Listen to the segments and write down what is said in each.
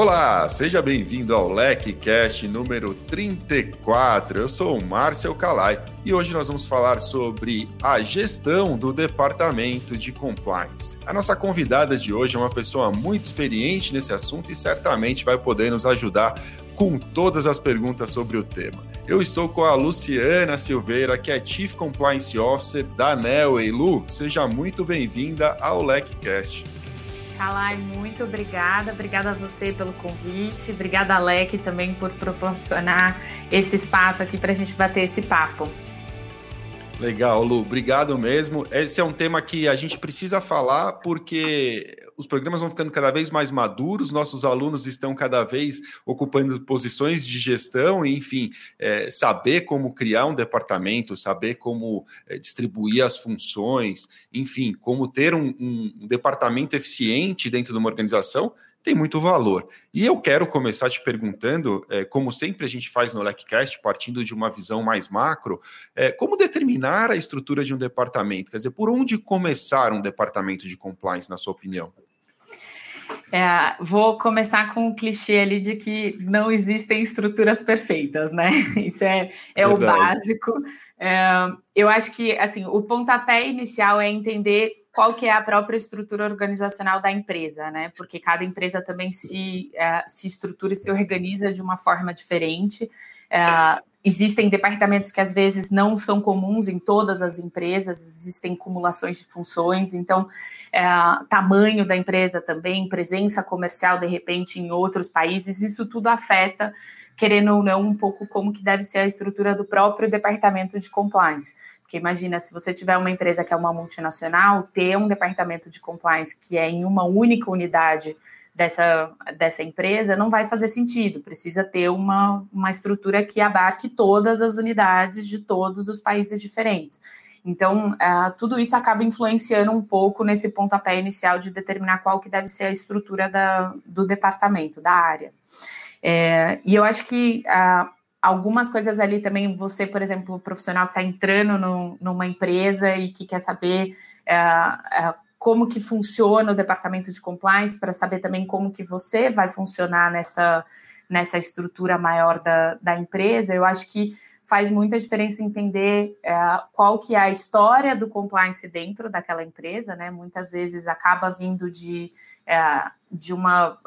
Olá, seja bem-vindo ao LecCast número 34. Eu sou o Márcio Calai e hoje nós vamos falar sobre a gestão do departamento de compliance. A nossa convidada de hoje é uma pessoa muito experiente nesse assunto e certamente vai poder nos ajudar com todas as perguntas sobre o tema. Eu estou com a Luciana Silveira, que é Chief Compliance Officer da Nelway. Lu, seja muito bem-vinda ao LecCast. Kalai, muito obrigada. Obrigada a você pelo convite. Obrigada, Alec, também por proporcionar esse espaço aqui para a gente bater esse papo. Legal, Lu. Obrigado mesmo. Esse é um tema que a gente precisa falar porque os programas vão ficando cada vez mais maduros, nossos alunos estão cada vez ocupando posições de gestão, e, enfim, é, saber como criar um departamento, saber como é, distribuir as funções, enfim, como ter um, um departamento eficiente dentro de uma organização tem muito valor. E eu quero começar te perguntando, é, como sempre a gente faz no LECCAST, partindo de uma visão mais macro, é, como determinar a estrutura de um departamento? Quer dizer, por onde começar um departamento de compliance, na sua opinião? É, vou começar com o clichê ali de que não existem estruturas perfeitas, né? Isso é, é o básico. É, eu acho que assim o pontapé inicial é entender qual que é a própria estrutura organizacional da empresa, né? Porque cada empresa também se, é, se estrutura e se organiza de uma forma diferente. É, existem departamentos que às vezes não são comuns em todas as empresas, existem acumulações de funções, então é, tamanho da empresa também, presença comercial de repente em outros países, isso tudo afeta, querendo ou não, um pouco como que deve ser a estrutura do próprio departamento de compliance. Porque imagina, se você tiver uma empresa que é uma multinacional, ter um departamento de compliance que é em uma única unidade dessa, dessa empresa não vai fazer sentido. Precisa ter uma, uma estrutura que abarque todas as unidades de todos os países diferentes. Então, uh, tudo isso acaba influenciando um pouco nesse pontapé inicial de determinar qual que deve ser a estrutura da, do departamento, da área. É, e eu acho que uh, algumas coisas ali também, você, por exemplo, profissional que está entrando no, numa empresa e que quer saber uh, uh, como que funciona o departamento de compliance, para saber também como que você vai funcionar nessa, nessa estrutura maior da, da empresa, eu acho que faz muita diferença entender uh, qual que é a história do compliance dentro daquela empresa, né? Muitas vezes acaba vindo de, de uma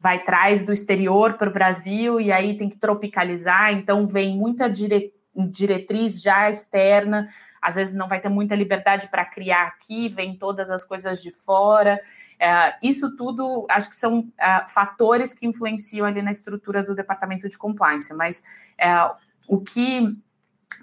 vai traz do exterior para o Brasil e aí tem que tropicalizar, então vem muita dire, diretriz já externa, às vezes não vai ter muita liberdade para criar aqui, vem todas as coisas de fora. É, isso tudo acho que são é, fatores que influenciam ali na estrutura do departamento de compliance, mas é, o que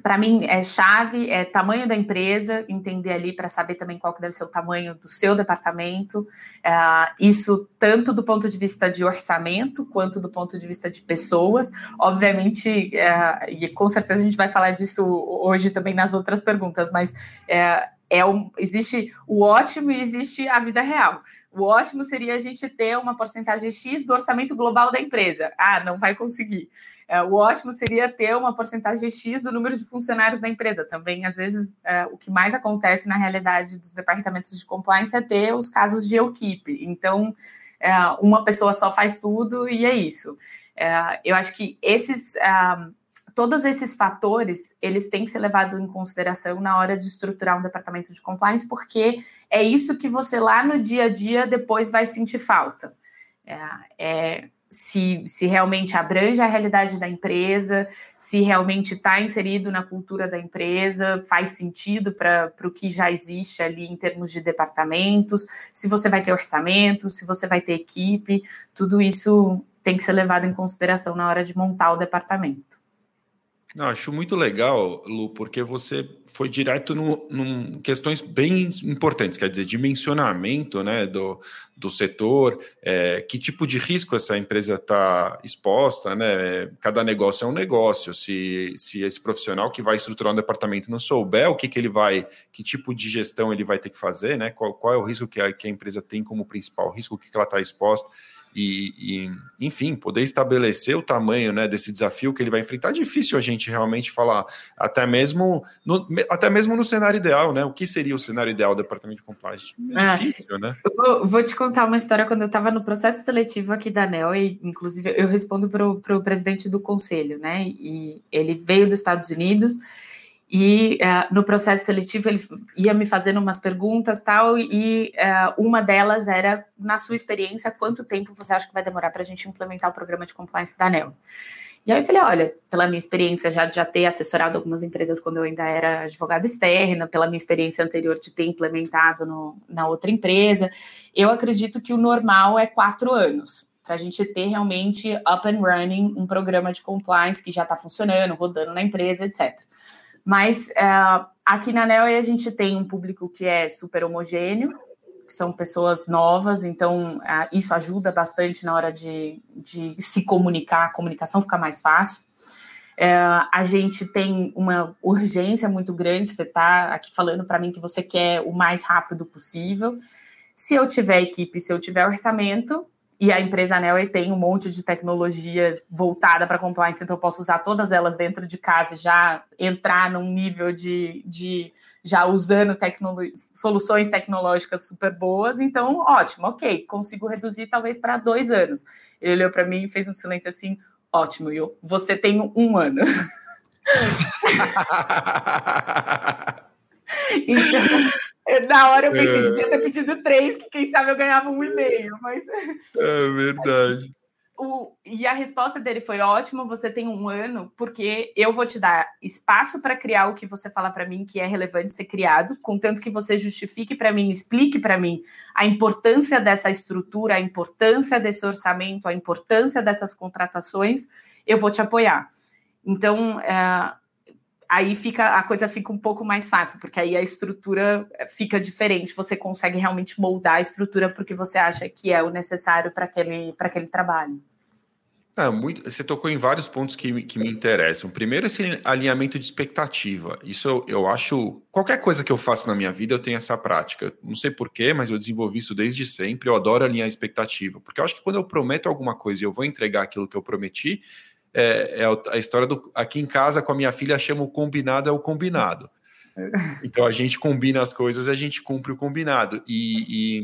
para mim é chave, é tamanho da empresa, entender ali para saber também qual que deve ser o tamanho do seu departamento. É, isso tanto do ponto de vista de orçamento quanto do ponto de vista de pessoas. Obviamente, é, e com certeza a gente vai falar disso hoje também nas outras perguntas, mas é, é um, existe o ótimo e existe a vida real. O ótimo seria a gente ter uma porcentagem X do orçamento global da empresa. Ah, não vai conseguir. É, o ótimo seria ter uma porcentagem X do número de funcionários da empresa. Também, às vezes, é, o que mais acontece na realidade dos departamentos de compliance é ter os casos de equipe. Então, é, uma pessoa só faz tudo e é isso. É, eu acho que esses é, todos esses fatores eles têm que ser levados em consideração na hora de estruturar um departamento de compliance, porque é isso que você lá no dia a dia depois vai sentir falta. É, é se, se realmente abrange a realidade da empresa, se realmente está inserido na cultura da empresa, faz sentido para o que já existe ali em termos de departamentos, se você vai ter orçamento, se você vai ter equipe, tudo isso tem que ser levado em consideração na hora de montar o departamento. Não, acho muito legal, Lu, porque você foi direto num questões bem importantes, quer dizer, dimensionamento né, do, do setor, é, que tipo de risco essa empresa está exposta, né? Cada negócio é um negócio. Se, se esse profissional que vai estruturar um departamento não souber o que, que ele vai, que tipo de gestão ele vai ter que fazer, né? Qual, qual é o risco que a, que a empresa tem como principal risco, o que, que ela está exposta e, e, enfim, poder estabelecer o tamanho né, desse desafio que ele vai enfrentar, é difícil a gente realmente falar, até mesmo no, até mesmo no cenário ideal, né? O que seria o cenário ideal do departamento de compliance? É, é difícil, né? Eu vou, vou, te contar uma história quando eu estava no processo seletivo aqui da ANEL, e inclusive eu respondo para o presidente do conselho, né? E ele veio dos Estados Unidos e uh, no processo seletivo ele ia me fazendo umas perguntas tal, e uh, uma delas era, na sua experiência, quanto tempo você acha que vai demorar para a gente implementar o programa de compliance da ANEL? E aí eu falei, olha, pela minha experiência já já ter assessorado algumas empresas quando eu ainda era advogada externa, pela minha experiência anterior de ter implementado no, na outra empresa, eu acredito que o normal é quatro anos para a gente ter realmente up and running um programa de compliance que já está funcionando, rodando na empresa, etc. Mas uh, aqui na NEL a gente tem um público que é super homogêneo, que são pessoas novas, então uh, isso ajuda bastante na hora de, de se comunicar, a comunicação fica mais fácil. Uh, a gente tem uma urgência muito grande, você está aqui falando para mim que você quer o mais rápido possível. Se eu tiver equipe, se eu tiver orçamento, e a empresa Anel tem um monte de tecnologia voltada para compliance, então eu posso usar todas elas dentro de casa e já entrar num nível de, de já usando tecnolo soluções tecnológicas super boas. Então, ótimo, ok, consigo reduzir talvez para dois anos. Ele olhou para mim e fez um silêncio assim: ótimo, eu, você tem um ano. então, na hora eu pensei, é. devia ter pedido três, que quem sabe eu ganhava um e-mail, mas. É verdade. O, e a resposta dele foi ótima. Você tem um ano, porque eu vou te dar espaço para criar o que você fala para mim que é relevante ser criado, contanto que você justifique para mim, explique para mim a importância dessa estrutura, a importância desse orçamento, a importância dessas contratações. Eu vou te apoiar. Então, é, aí fica a coisa fica um pouco mais fácil, porque aí a estrutura eh, fica diferente, você consegue realmente moldar a estrutura porque você acha que é o necessário para aquele, aquele trabalho. É, muito, você tocou em vários pontos que, que me interessam. Primeiro, esse alinhamento de expectativa. Isso eu, eu acho. Qualquer coisa que eu faço na minha vida, eu tenho essa prática. Não sei porquê, mas eu desenvolvi isso desde sempre. Eu adoro alinhar expectativa. Porque eu acho que quando eu prometo alguma coisa e eu vou entregar aquilo que eu prometi, é, é a história do aqui em casa com a minha filha chama o combinado é o combinado. Então a gente combina as coisas e a gente cumpre o combinado. E,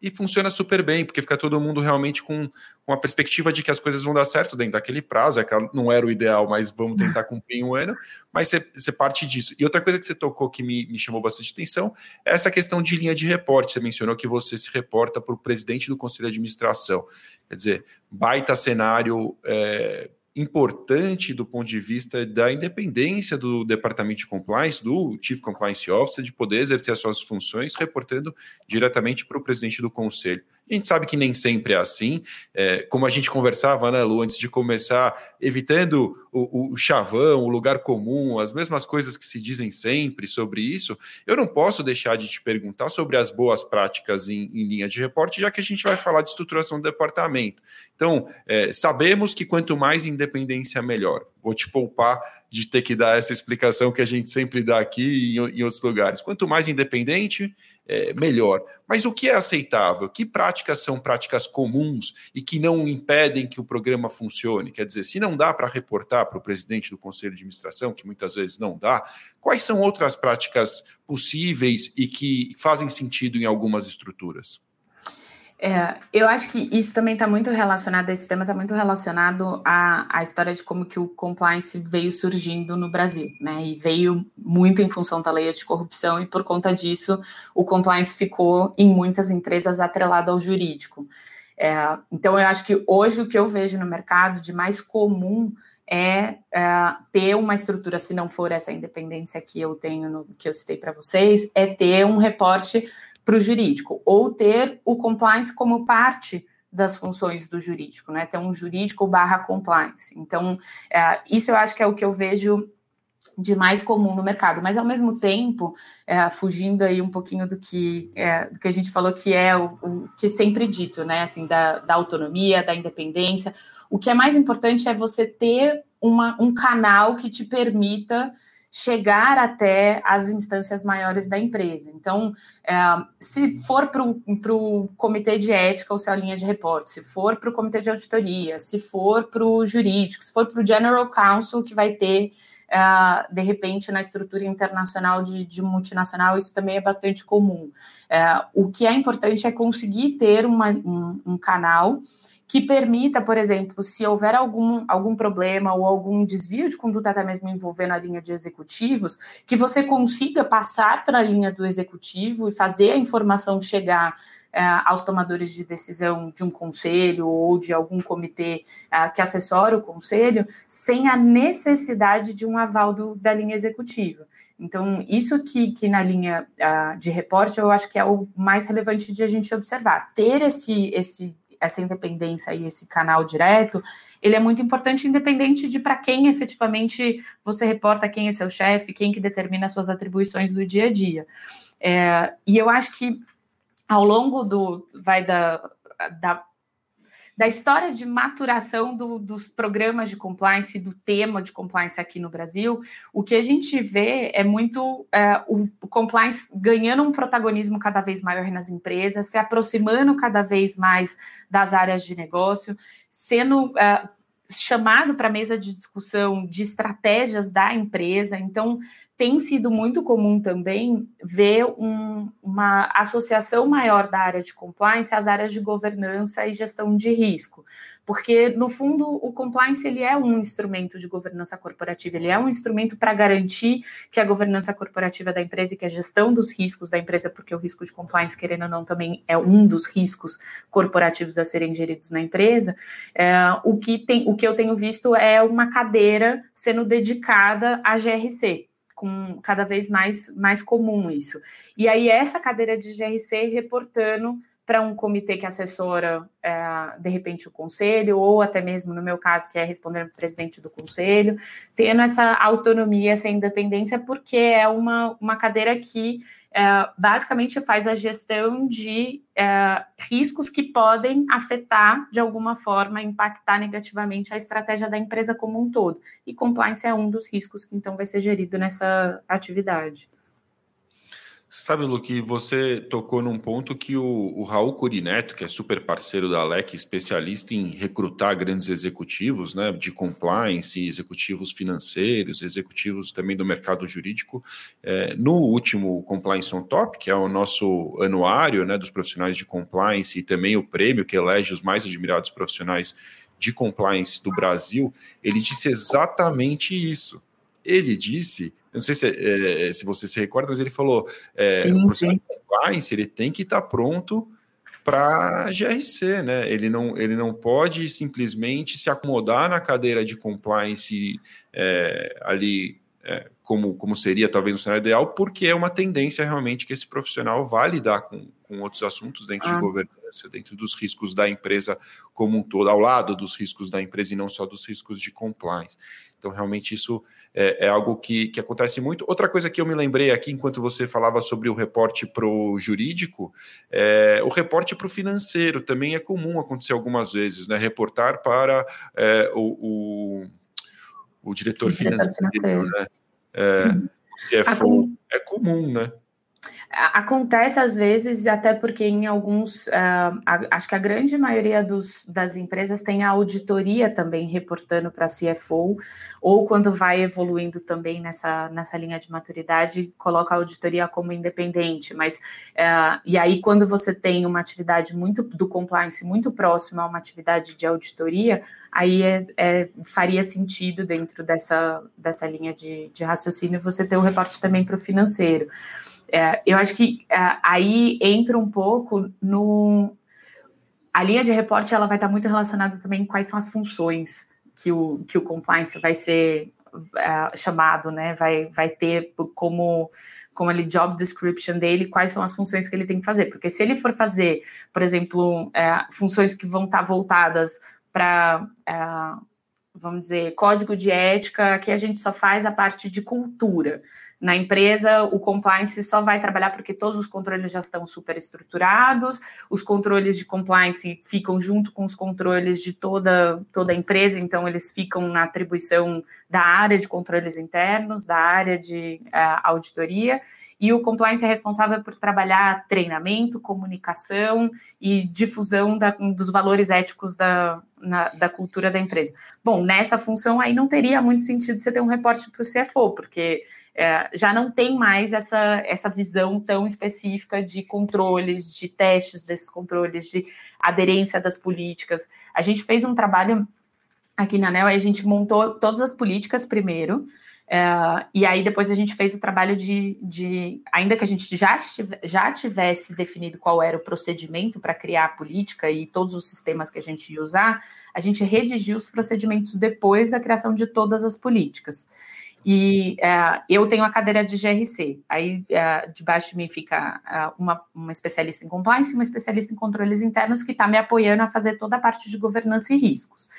e, e, funciona super bem, porque fica todo mundo realmente com, com a perspectiva de que as coisas vão dar certo dentro daquele prazo. É que não era o ideal, mas vamos tentar cumprir em um ano. Mas você, você parte disso. E outra coisa que você tocou que me, me chamou bastante atenção é essa questão de linha de reporte. Você mencionou que você se reporta para o presidente do conselho de administração. Quer dizer, baita cenário. É, importante do ponto de vista da independência do departamento de compliance, do Chief Compliance Officer, de poder exercer as suas funções reportando diretamente para o presidente do conselho. A gente sabe que nem sempre é assim, é, como a gente conversava, né, Lu, antes de começar, evitando o, o, chavão, o lugar comum, as mesmas coisas que se dizem sempre sobre isso, eu não posso deixar de te perguntar sobre as boas práticas em, em linha de reporte, já que a gente vai falar de estruturação do departamento. Então, é, sabemos que quanto mais independência, melhor. Vou te poupar de ter que dar essa explicação que a gente sempre dá aqui e em, outros lugares. Quanto mais independente, é, melhor. Mas o que é aceitável? Que práticas são práticas comuns e que não impedem que o programa funcione? Quer dizer, se não dá para reportar para o presidente do conselho de administração, que muitas vezes não dá, quais são outras práticas possíveis e que fazem sentido em algumas estruturas? É, eu acho que isso também está muito relacionado, esse tema está muito relacionado à, à história de como que o compliance veio surgindo no Brasil, né? E veio muito em função da lei de corrupção, e por conta disso o compliance ficou em muitas empresas atrelado ao jurídico. É, então eu acho que hoje o que eu vejo no mercado de mais comum é, é, ter uma estrutura, se não for essa independência que eu tenho, no, que eu citei para vocês, é ter um reporte para o jurídico, ou ter o compliance como parte das funções do jurídico, né? Ter um jurídico barra compliance. Então, é, isso eu acho que é o que eu vejo de mais comum no mercado, mas ao mesmo tempo, é, fugindo aí um pouquinho do que, é, do que a gente falou que é o, o que é sempre dito, né? Assim, da, da, autonomia, da independência. O que é mais importante é você ter uma, um canal que te permita chegar até as instâncias maiores da empresa. Então, é, se for para o comitê de ética ou se é a linha de reporte, se for para o comitê de auditoria, se for para o jurídico, se for para o general counsel, que vai ter Uh, de repente, na estrutura internacional de, de, multinacional, isso também é bastante comum. Uh, o que é importante é conseguir ter uma, um, um, canal que permita, por exemplo, se houver algum, algum problema ou algum desvio de conduta, até mesmo envolvendo a linha de executivos, que você consiga passar para a linha do executivo e fazer a informação chegar uh, aos tomadores de decisão de um conselho ou de algum comitê uh, que assessora o conselho, sem a necessidade de um aval do, da linha executiva. Então, isso que, que na linha uh, de reporte eu acho que é o mais relevante de a gente observar. Ter esse, esse essa independência e esse canal direto, ele é muito importante, independente de para quem efetivamente você reporta, quem é seu chefe, quem que determina as suas atribuições do dia a dia. É, e eu acho que ao longo do vai da, da da história de maturação do, dos programas de compliance, do tema de compliance aqui no Brasil, o que a gente vê é muito é, o, compliance ganhando um protagonismo cada vez maior nas empresas, se aproximando cada vez mais das áreas de negócio, sendo é, chamado para a mesa de discussão de estratégias da empresa. Então, tem sido muito comum também ver um, uma associação maior da área de compliance às áreas de governança e gestão de risco, porque no fundo o compliance ele é um instrumento de governança corporativa, ele é um instrumento para garantir que a governança corporativa da empresa e que a gestão dos riscos da empresa, porque o risco de compliance querendo ou não também é um dos riscos corporativos a serem geridos na empresa. É, o que tem, o que eu tenho visto é uma cadeira sendo dedicada à GRC com cada vez mais, mais comum isso. E aí, essa cadeira de GRC reportando para um comitê que assessora, é, de repente, o conselho, ou até mesmo, no meu caso, que é responder para o presidente do conselho, tendo essa autonomia, essa independência, porque é uma, uma cadeira que é, basicamente faz a gestão de é, riscos que podem afetar, de alguma forma, impactar negativamente a estratégia da empresa como um todo. E compliance é um dos riscos que então vai ser gerido nessa atividade. Sabe, Lu, que você tocou num ponto que o, o Raul Curineto, que é super parceiro da Alec, especialista em recrutar grandes executivos né, de compliance, executivos financeiros, executivos também do mercado jurídico, é, no último Compliance on Top, que é o nosso anuário né, dos profissionais de compliance e também o prêmio que elege os mais admirados profissionais de compliance do Brasil, ele disse exatamente isso. Ele disse não sei se, é, se você se recorda, mas ele falou: é, sim, o profissional de compliance ele tem que estar tá pronto para GRC, né? Ele não, ele não pode simplesmente se acomodar na cadeira de compliance é, ali, é, como, como seria talvez no cenário ideal, porque é uma tendência realmente que esse profissional vá lidar com, com outros assuntos dentro ah. de governança, dentro dos riscos da empresa como um todo, ao lado dos riscos da empresa e não só dos riscos de compliance. Então, realmente, isso é, é, algo que, que acontece muito. Outra coisa que eu me lembrei aqui, enquanto você falava sobre o reporte para o jurídico, é, o reporte para o financeiro também é comum acontecer algumas vezes, né? Reportar para é, o, o, o, diretor, financeiro, financeiro. né? É, CFO. É comum, né? Acontece às vezes, até porque em alguns, uh, a, acho que a grande maioria dos, das empresas tem a auditoria também reportando para a CFO, ou quando vai evoluindo também nessa, nessa linha de maturidade, coloca a auditoria como independente. Mas, uh, e aí, quando você tem uma atividade muito do compliance muito próxima a uma atividade de auditoria, aí é, é, faria sentido dentro dessa, dessa linha de, de raciocínio você ter o reporte também para o financeiro. É, eu acho que é, aí entra um pouco no. A linha de reporte ela vai estar muito relacionada também com quais são as funções que o, que o compliance vai ser é, chamado, né? Vai, vai ter como, como ali job description dele, quais são as funções que ele tem que fazer. Porque se ele for fazer, por exemplo, é, funções que vão estar voltadas para é, vamos dizer, código de ética, que a gente só faz a parte de cultura. Na empresa, o compliance só vai trabalhar porque todos os controles já estão super estruturados, os controles de compliance ficam junto com os controles de toda, toda a empresa, então eles ficam na atribuição da área de controles internos, da área de uh, auditoria, e o compliance é responsável por trabalhar treinamento, comunicação e difusão da, dos valores éticos da, na, da cultura da empresa. Bom, nessa função aí não teria muito sentido você ter um reporte para o CFO, porque é, já não tem mais essa, essa visão tão específica de controles, de testes desses controles, de aderência das políticas. A gente fez um trabalho aqui na ANEL, a gente montou todas as políticas primeiro, é, e aí depois a gente fez o trabalho de, de ainda que a gente já, já tivesse definido qual era o procedimento para criar a política e todos os sistemas que a gente ia usar, a gente redigiu os procedimentos depois da criação de todas as políticas. E é, eu tenho a cadeira de GRC. Aí é, debaixo de mim fica é, uma, uma especialista em compliance e uma especialista em controles internos que está me apoiando a fazer toda a parte de governança e riscos.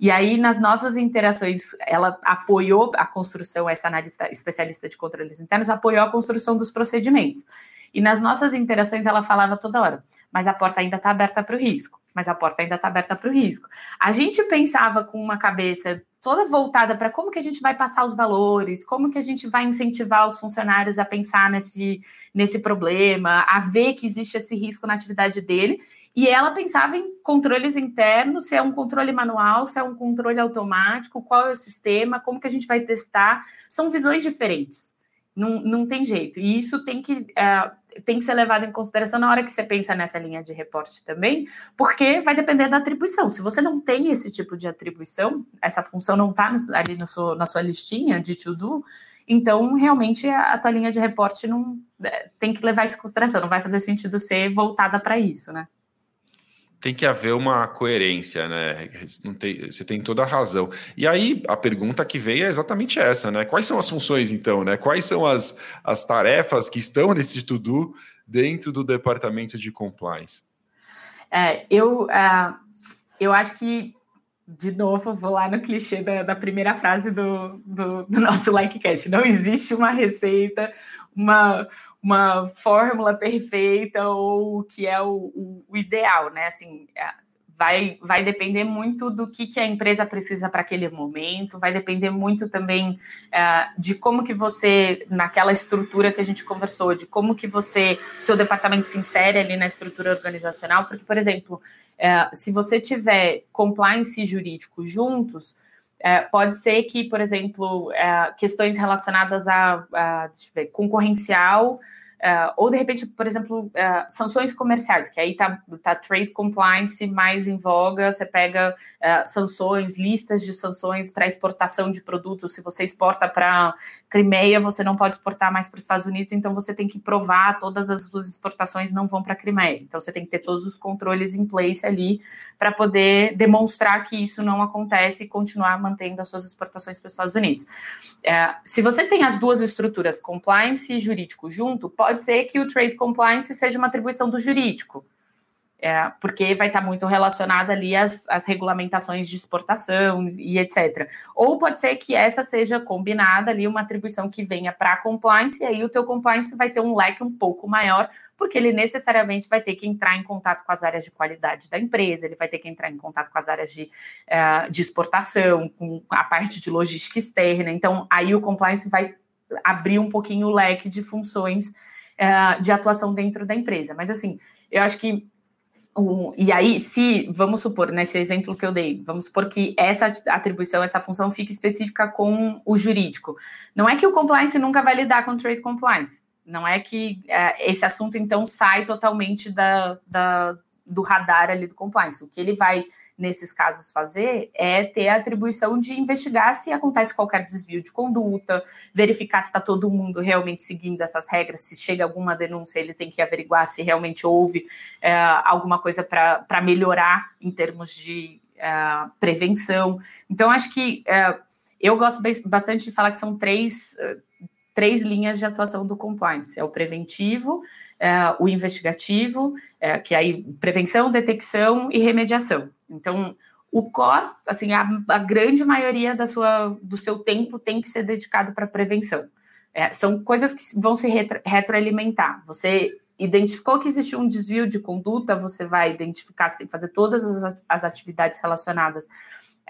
E aí, nas nossas interações, ela apoiou a construção, essa analista especialista de controles internos, apoiou a construção dos procedimentos. E nas nossas interações, ela falava toda hora, mas a porta ainda está aberta para o risco, mas a porta ainda está aberta para o risco. A gente pensava com uma cabeça toda voltada para como que a gente vai passar os valores, como que a gente vai incentivar os funcionários a pensar nesse, nesse problema, a ver que existe esse risco na atividade dele. E ela pensava em controles internos, se é um controle manual, se é um controle automático, qual é o sistema, como que a gente vai testar. São visões diferentes. Não, não tem jeito. E isso tem que, é, tem que ser levado em consideração na hora que você pensa nessa linha de reporte também, porque vai depender da atribuição. Se você não tem esse tipo de atribuição, essa função não está ali no seu, na sua listinha de to-do, então realmente a, tua linha de reporte não é, tem que levar isso em consideração. Não vai fazer sentido ser voltada para isso, né? Tem que haver uma coerência, né? Tem, você tem toda a razão. E aí a pergunta que vem é exatamente essa, né? Quais são as funções, então, né? Quais são as, as tarefas que estão nesse to-do dentro do departamento de compliance? É, eu, uh, eu acho que, de novo, vou lá no clichê da, da primeira frase do, do, do nosso Likecast. Não existe uma receita, uma uma fórmula perfeita ou o que é o, o, o ideal, né? Assim, é, vai, vai depender muito do que, que a empresa precisa para aquele momento, vai depender muito também uh, de como que você, naquela estrutura que a gente conversou, de como que você, seu departamento se insere ali na estrutura organizacional, porque, por exemplo, uh, se você tiver compliance jurídico juntos, é, pode ser que, por exemplo, é, questões relacionadas a, a ver, concorrencial, é, ou de repente, por exemplo, é, sanções comerciais, que aí tá, tá trade compliance mais em voga, você pega é, sanções, listas de sanções para exportação de produtos. Se você exporta para Crimeia, você não pode exportar mais para os Estados Unidos, então você tem que provar todas as suas exportações não vão para Crimeia. Então você tem que ter todos os controles em place ali para poder demonstrar que isso não acontece e continuar mantendo as suas exportações para os Estados Unidos. Se você tem as duas estruturas, compliance e jurídico junto, pode ser que o trade compliance seja uma atribuição do jurídico é, porque vai estar muito relacionada ali às, às, regulamentações de exportação e etc. Ou pode ser que essa seja combinada ali, uma atribuição que venha para compliance, e aí o teu compliance vai ter um leque um pouco maior, porque ele necessariamente vai ter que entrar em contato com as áreas de qualidade da empresa, ele vai ter que entrar em contato com as áreas de, uh, de exportação, com a parte de logística externa. Então, aí o compliance vai abrir um pouquinho o leque de funções uh, de atuação dentro da empresa. Mas assim, eu acho que e aí, se, vamos supor, nesse exemplo que eu dei, vamos supor que essa atribuição, essa função fique específica com o jurídico. Não é que o compliance nunca vai lidar com trade compliance. Não é que é, esse assunto, então, sai totalmente da, da, do radar ali do compliance. O que ele vai, nesses casos, fazer é ter a atribuição de investigar se acontece qualquer desvio de conduta, verificar se está todo mundo realmente seguindo essas regras, se chega alguma denúncia, ele tem que averiguar se realmente houve é, alguma coisa para melhorar em termos de é, prevenção. Então, acho que é, eu gosto bastante de falar que são três, três linhas de atuação do compliance: é o preventivo é, o investigativo, é, que é aí prevenção, detecção e remediação. Então, o core, assim, a, a, grande maioria da sua, do seu tempo tem que ser dedicado para prevenção. É, são coisas que vão se retro, retroalimentar. Você identificou que existe um desvio de conduta, você vai identificar, você tem que fazer todas as, as atividades relacionadas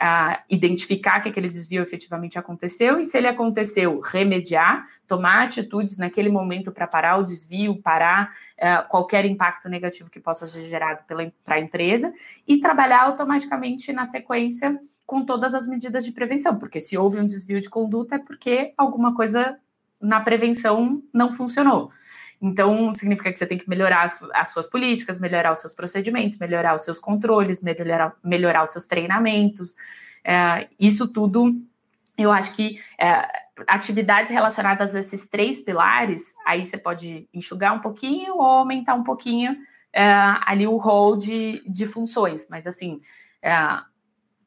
a identificar que aquele desvio efetivamente aconteceu e, se ele aconteceu, remediar, tomar atitudes naquele momento para parar o desvio, parar uh, qualquer impacto negativo que possa ser gerado para a empresa e trabalhar automaticamente na sequência com todas as medidas de prevenção, porque se houve um desvio de conduta é porque alguma coisa na prevenção não funcionou. Então, significa que você tem que melhorar as, as, suas políticas, melhorar os seus procedimentos, melhorar os seus controles, melhorar, melhorar os seus treinamentos. É, isso tudo, eu acho que é, atividades relacionadas a esses três pilares, aí você pode enxugar um pouquinho ou aumentar um pouquinho é, ali o rol de, de funções. Mas, assim, é,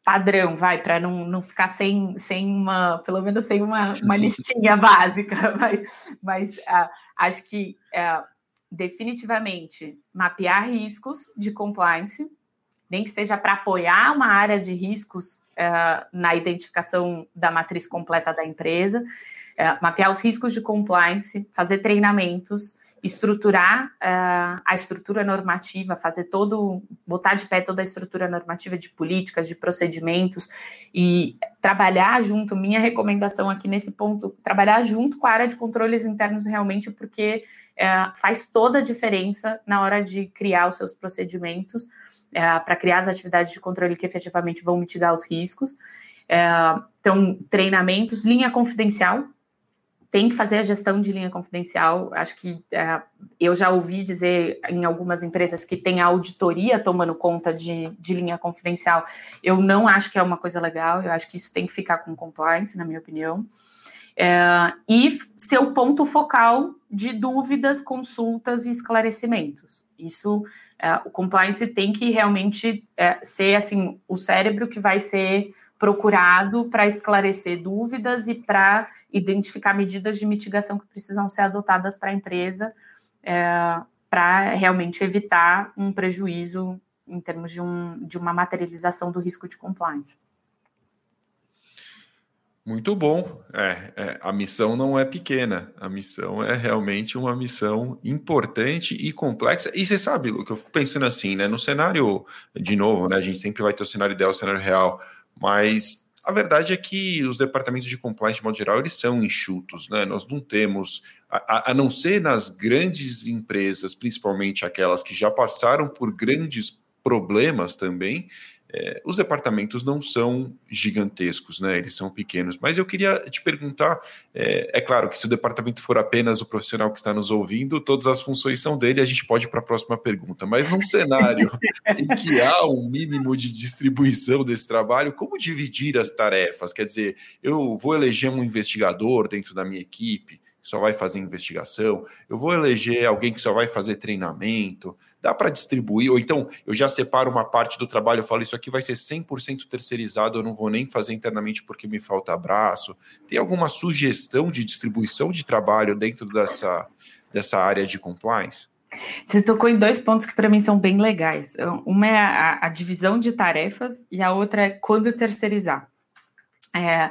padrão, vai, para não, não ficar sem, sem uma, pelo menos sem uma, uma listinha básica, mas, mas uh, acho que uh, definitivamente mapear riscos de compliance, nem que seja para apoiar uma área de riscos uh, na identificação da matriz completa da empresa, mapear os riscos de compliance, fazer treinamentos, estruturar uh, a estrutura normativa, fazer todo, botar de pé toda a estrutura normativa de políticas, de procedimentos e trabalhar junto. Minha recomendação aqui nesse ponto, trabalhar junto com a área de controles internos realmente, porque uh, faz toda a diferença na hora de criar os seus procedimentos, uh, para criar as atividades de controle que efetivamente vão mitigar os riscos. então, treinamentos, linha confidencial, tem que fazer a gestão de linha confidencial. Acho que é, eu já ouvi dizer em algumas empresas que tem auditoria tomando conta de, de, linha confidencial. Eu não acho que é uma coisa legal, eu acho que isso tem que ficar com compliance, na minha opinião. É, e ser o ponto focal de dúvidas, consultas e esclarecimentos. Isso, é, o compliance tem que realmente é, ser assim o cérebro que vai ser procurado para esclarecer dúvidas e para identificar medidas de mitigação que precisam ser adotadas para a empresa é, para realmente evitar um prejuízo em termos de, um, de uma materialização do risco de compliance. Muito bom. É, é, a missão não é pequena, a missão é realmente uma missão importante e complexa. E você sabe, Lu, que eu fico pensando assim, né? No cenário, de novo, né? A gente sempre vai ter o cenário ideal, o cenário real mas a verdade é que os departamentos de compliance, de modo geral, eles são enxutos, né? Nós não temos, a, a, não ser nas grandes empresas, principalmente aquelas que já passaram por grandes problemas também, é, os departamentos não são gigantescos, né? Eles são pequenos. Mas eu queria te perguntar: é, é, claro que se o departamento for apenas o profissional que está nos ouvindo, todas as funções são dele, a gente pode ir para a próxima pergunta. Mas num cenário em que há um mínimo de distribuição desse trabalho, como dividir as tarefas? Quer dizer, eu vou eleger um investigador dentro da minha equipe que só vai fazer investigação, eu vou eleger alguém que só vai fazer treinamento, dá para distribuir, ou então eu já separo uma parte do trabalho, eu falo, isso aqui vai ser 100% terceirizado, eu não vou nem fazer internamente porque me falta braço. Tem alguma sugestão de distribuição de trabalho dentro dessa, dessa área de compliance? Você tocou em dois pontos que para mim são bem legais. Uma é a, a, divisão de tarefas e a outra é quando terceirizar. É,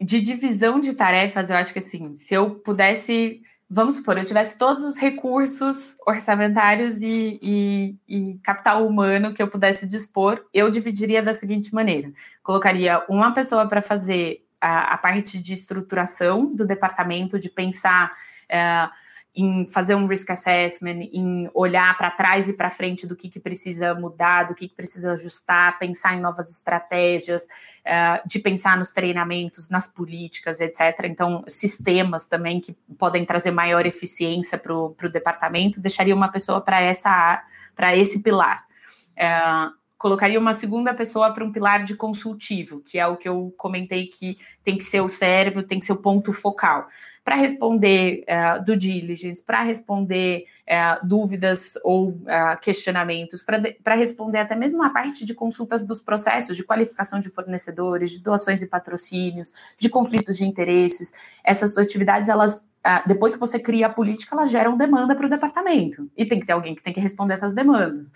de divisão de tarefas, eu acho que assim, se eu pudesse, vamos supor, eu tivesse todos os recursos orçamentários e, e, e capital humano que eu pudesse dispor, eu dividiria da seguinte maneira: colocaria uma pessoa para fazer a, a, parte de estruturação do departamento, de pensar. Uh, em fazer um risk assessment, em olhar para trás e para frente do que, que precisa mudar, do que, que precisa ajustar, pensar em novas estratégias, uh, de pensar nos treinamentos, nas políticas, etc. Então, sistemas também que podem trazer maior eficiência para o departamento, deixaria uma pessoa para essa para esse pilar. Uh, colocaria uma segunda pessoa para um pilar de consultivo, que é o que eu comentei que tem que ser o cérebro, tem que ser o ponto focal para responder uh, do diligence, para responder uh, dúvidas ou uh, questionamentos, para responder até mesmo a parte de consultas dos processos de qualificação de fornecedores, de doações e patrocínios, de conflitos de interesses. Essas atividades, elas depois que você cria a política, elas geram demanda para o departamento. E tem que ter alguém que tem que responder essas demandas.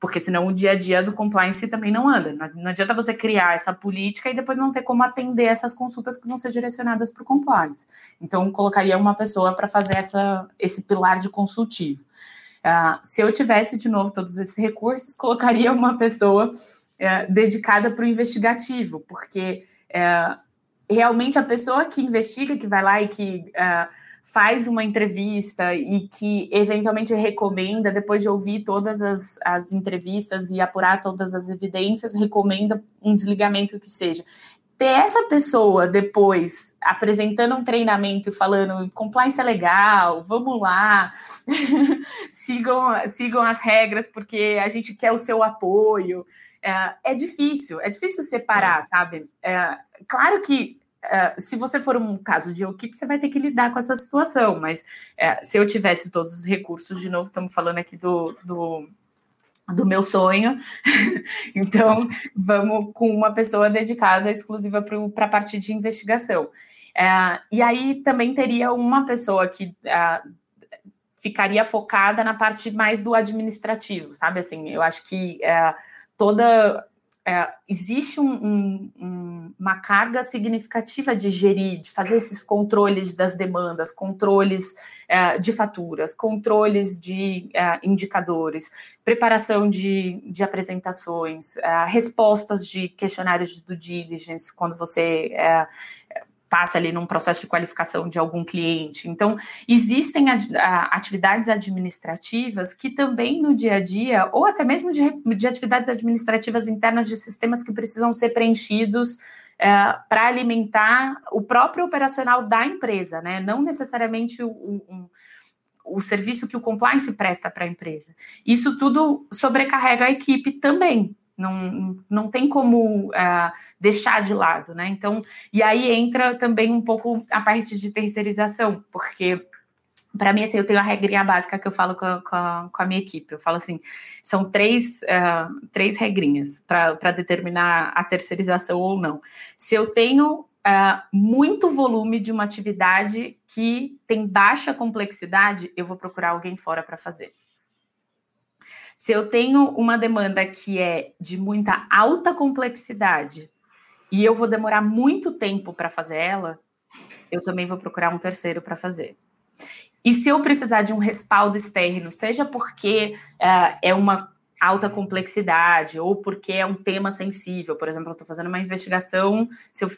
Porque senão o dia a dia do compliance também não anda. Não adianta você criar essa política e depois não ter como atender essas consultas que vão ser direcionadas para o compliance. Então, colocaria uma pessoa para fazer essa, esse pilar de consultivo. Uh, se eu tivesse, de novo, todos esses recursos, colocaria uma pessoa uh, dedicada para o investigativo, porque uh, realmente a pessoa que investiga, que vai lá e que faz uma entrevista e que eventualmente recomenda, depois de ouvir todas as, as entrevistas e apurar todas as evidências, recomenda um desligamento que seja. Ter essa pessoa depois apresentando um treinamento e falando compliance é legal, vamos lá, sigam, sigam as regras porque a gente quer o seu apoio. É, é difícil, é difícil separar, sabe? É, claro que Uh, se você for um caso de equipe, você vai ter que lidar com essa situação, mas uh, se eu tivesse todos os recursos, de novo, estamos falando aqui do, do, do meu sonho, então vamos com uma pessoa dedicada exclusiva para a parte de investigação. Uh, e aí também teria uma pessoa que ficaria focada na parte mais do administrativo, sabe? Assim, eu acho que toda é, existe um, um, uma carga significativa de gerir, de fazer esses controles das demandas, controles é, de faturas, controles de é, indicadores, preparação de, de apresentações, é, respostas de questionários de due diligence, quando você é, passa ali num processo de qualificação de algum cliente. Então, existem atividades administrativas que também no dia a dia, ou até mesmo de, de atividades administrativas internas de sistemas que precisam ser preenchidos é, para alimentar o próprio operacional da empresa, né? Não necessariamente o, o, o serviço que o compliance presta para a empresa. Isso tudo sobrecarrega a equipe também, não, não tem como uh, deixar de lado, né? Então, e aí entra também um pouco a parte de terceirização, porque para mim, assim, eu tenho a regrinha básica que eu falo com a, com a, com a minha equipe. Eu falo assim: são três, uh, três regrinhas para determinar a terceirização ou não. Se eu tenho uh, muito volume de uma atividade que tem baixa complexidade, eu vou procurar alguém fora para fazer. Se eu tenho uma demanda que é de muita alta complexidade e eu vou demorar muito tempo para fazer ela, eu também vou procurar um terceiro para fazer. E se eu precisar de um respaldo externo, seja porque uh, é uma alta complexidade ou porque é um tema sensível, por exemplo, eu estou fazendo uma investigação, se eu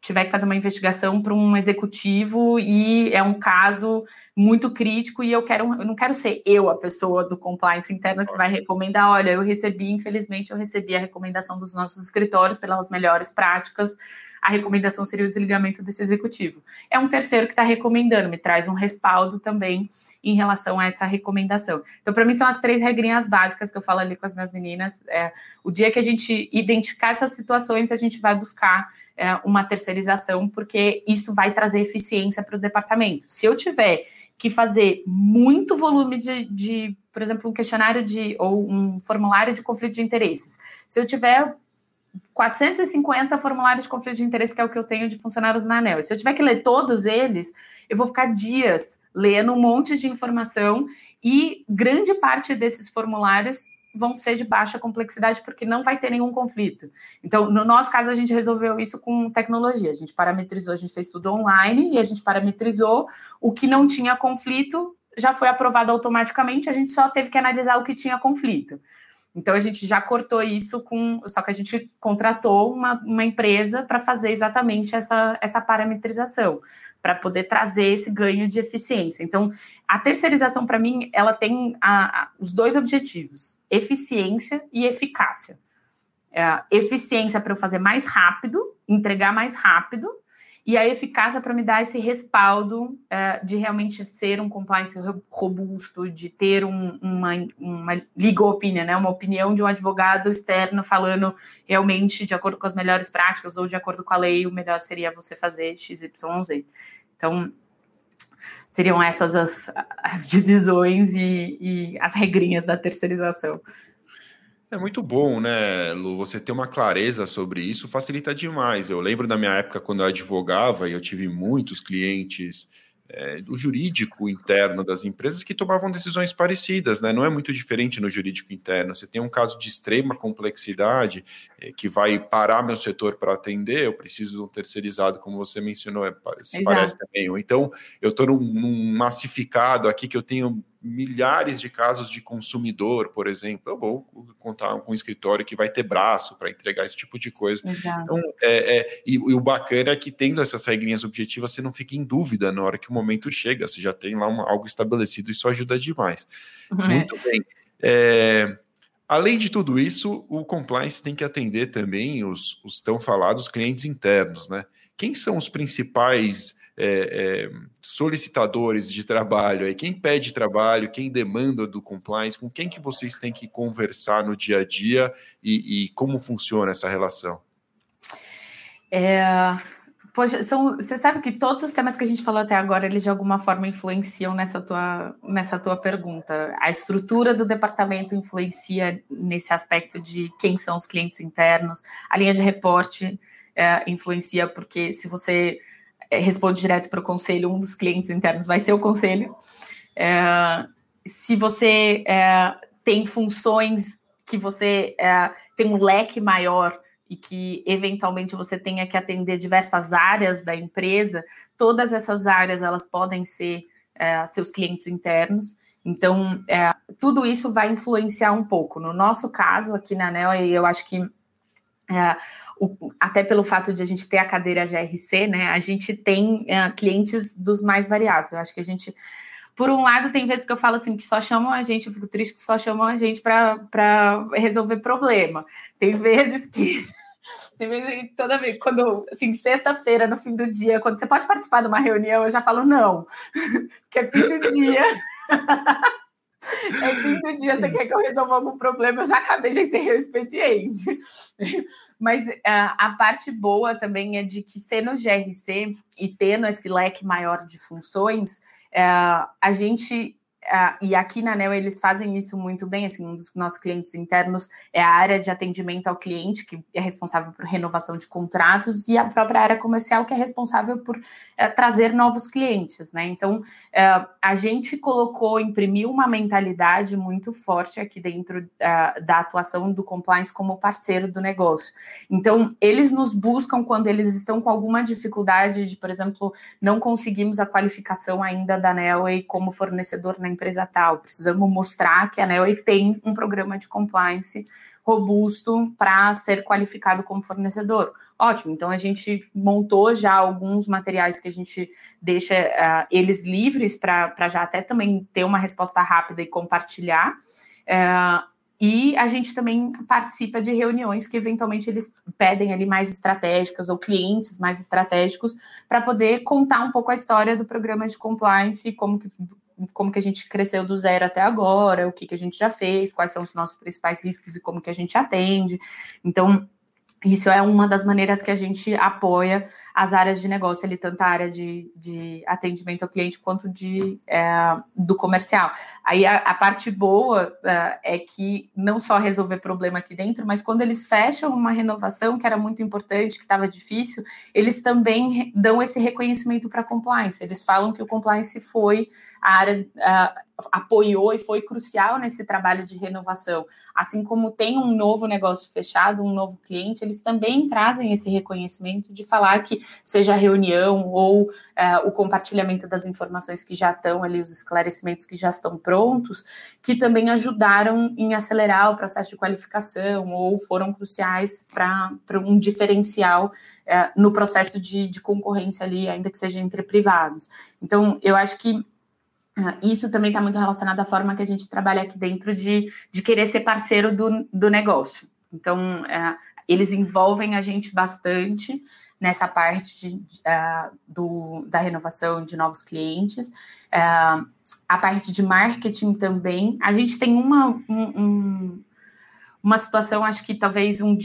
tiver que fazer uma investigação para um executivo e é um caso muito crítico e eu quero eu não quero ser eu a pessoa do compliance interno que vai recomendar, olha, eu recebi, infelizmente, eu recebi a recomendação dos nossos escritórios pelas melhores práticas, a recomendação seria o desligamento desse executivo. É um terceiro que está recomendando, me traz um respaldo também em relação a essa recomendação. Então, para mim, são as três regrinhas básicas que eu falo ali com as minhas meninas. É, o dia que a gente identificar essas situações, a gente vai buscar é, uma terceirização, porque isso vai trazer eficiência para o departamento. Se eu tiver que fazer muito volume de, de, por exemplo, um questionário de ou um formulário de conflito de interesses. Se eu tiver 450 formulários de conflito de interesse, que é o que eu tenho de funcionários na ANEL. Se eu tiver que ler todos eles, eu vou ficar dias lendo um monte de informação e grande parte desses formulários vão ser de baixa complexidade porque não vai ter nenhum conflito. Então, no nosso caso, a gente resolveu isso com tecnologia. A gente parametrizou, a gente fez tudo online e a gente parametrizou o que não tinha conflito, já foi aprovado automaticamente, a gente só teve que analisar o que tinha conflito. Então a gente já cortou isso com. Só que a gente contratou uma, uma empresa para fazer exatamente essa, essa parametrização para poder trazer esse ganho de eficiência. Então, a terceirização, para mim, ela tem a, a, os dois objetivos: eficiência e eficácia. É, eficiência para eu fazer mais rápido, entregar mais rápido, e a eficácia para me dar esse respaldo é, de realmente ser um compliance robusto, de ter um, uma, uma legal opinion, né? uma opinião de um advogado externo falando realmente de acordo com as melhores práticas ou de acordo com a lei, o melhor seria você fazer XYZ. Então, seriam essas as, as divisões e, e as regrinhas da terceirização. É muito bom, né, Lu? Você ter uma clareza sobre isso facilita demais. Eu lembro da minha época quando eu advogava e eu tive muitos clientes é, o jurídico interno das empresas que tomavam decisões parecidas, né? Não é muito diferente no jurídico interno. Você tem um caso de extrema complexidade é, que vai parar meu setor para atender, eu preciso de um terceirizado, como você mencionou, é, se parece também. Ou então eu estou num, num massificado aqui que eu tenho milhares de casos de consumidor, por exemplo, eu vou contar com um escritório que vai ter braço para entregar esse tipo de coisa. Exato. Então, é, é e, e, o bacana é que tendo essas regrinhas objetivas, você não fica em dúvida na hora que o momento chega, você já tem lá uma, algo estabelecido, isso ajuda demais. Uhum. Muito bem. É, além de tudo isso, o compliance tem que atender também os, os tão falados clientes internos, né? Quem são os principais é, é, solicitadores de trabalho, aí, quem pede trabalho, quem demanda do compliance, com quem que vocês têm que conversar no dia a dia e, e como funciona essa relação? É, poxa, são, você sabe que todos os temas que a gente falou até agora, eles de alguma forma influenciam nessa tua, nessa tua pergunta. A estrutura do departamento influencia nesse aspecto de quem são os clientes internos, a linha de reporte é, influencia, porque se você é, responde direto para o conselho, um dos clientes internos vai ser o conselho. É, se você é, tem funções que você é, tem um leque maior e que eventualmente você tenha que atender diversas áreas da empresa, todas essas áreas elas podem ser é, seus clientes internos. Então, tudo isso vai influenciar um pouco. No nosso caso, aqui na ANEL, eu acho que é, o, até pelo fato de a gente ter a cadeira GRC, né, a gente tem uh, clientes dos mais variados. Eu acho que a gente, por um lado, tem vezes que eu falo assim, que só chamam a gente, eu fico triste que só chamam a gente para resolver problema. Tem vezes que. Tem vezes que toda vez, quando, assim, sexta-feira, no fim do dia, quando você pode participar de uma reunião, eu já falo não, que é fim do dia. É fim do dia, você quer que eu resolva algum problema, eu já acabei de encerrei o expediente. Mas uh, a parte boa também é de que sendo GRC e tendo esse leque maior de funções, uh, a gente Uh, e aqui na NEL eles fazem isso muito bem, assim, um dos nossos clientes internos é a área de atendimento ao cliente, que é responsável por renovação de contratos, e a própria área comercial, que é responsável por uh, trazer novos clientes, né? Então, uh, a gente colocou, imprimiu uma mentalidade muito forte aqui dentro da atuação do compliance como parceiro do negócio. Então, eles nos buscam quando eles estão com alguma dificuldade de, por exemplo, não conseguimos a qualificação ainda da Nelway como fornecedor na empresa tal. Precisamos mostrar que a Nelway tem um programa de compliance robusto para ser qualificado como fornecedor. Ótimo, então a gente montou já alguns materiais que a gente deixa uh, eles livres para já até também ter uma resposta rápida e compartilhar. Uh, e a gente também participa de reuniões que eventualmente eles pedem ali mais estratégicas ou clientes mais estratégicos para poder contar um pouco a história do programa de compliance, como que como que a gente cresceu do zero até agora, o que, que a gente já fez, quais são os nossos principais riscos e como que a gente atende. Então, isso é uma das maneiras que a gente apoia as áreas de negócio ali, tanto a área de, de atendimento ao cliente quanto de, é, do comercial. Aí a, a parte boa é, é, que não só resolver problema aqui dentro, mas quando eles fecham uma renovação que era muito importante, que estava difícil, eles também dão esse reconhecimento para a compliance. Eles falam que o compliance foi a área, apoiou e foi crucial nesse trabalho de renovação. Assim como tem um novo negócio fechado, um novo cliente, eles também trazem esse reconhecimento de falar que seja a reunião ou uh, o compartilhamento das informações que já estão ali, os esclarecimentos que já estão prontos, que também ajudaram em acelerar o processo de qualificação ou foram cruciais para um diferencial uh, no processo de, de concorrência ali, ainda que seja entre privados. Então, eu acho que isso também está muito relacionado à forma que a gente trabalha aqui dentro de, de querer ser parceiro do, do negócio. Então, é, eles envolvem a gente bastante nessa parte de, uh, do, da renovação de novos clientes. Uh, a parte de marketing também. A gente tem uma, um, um, uma situação, acho que talvez um,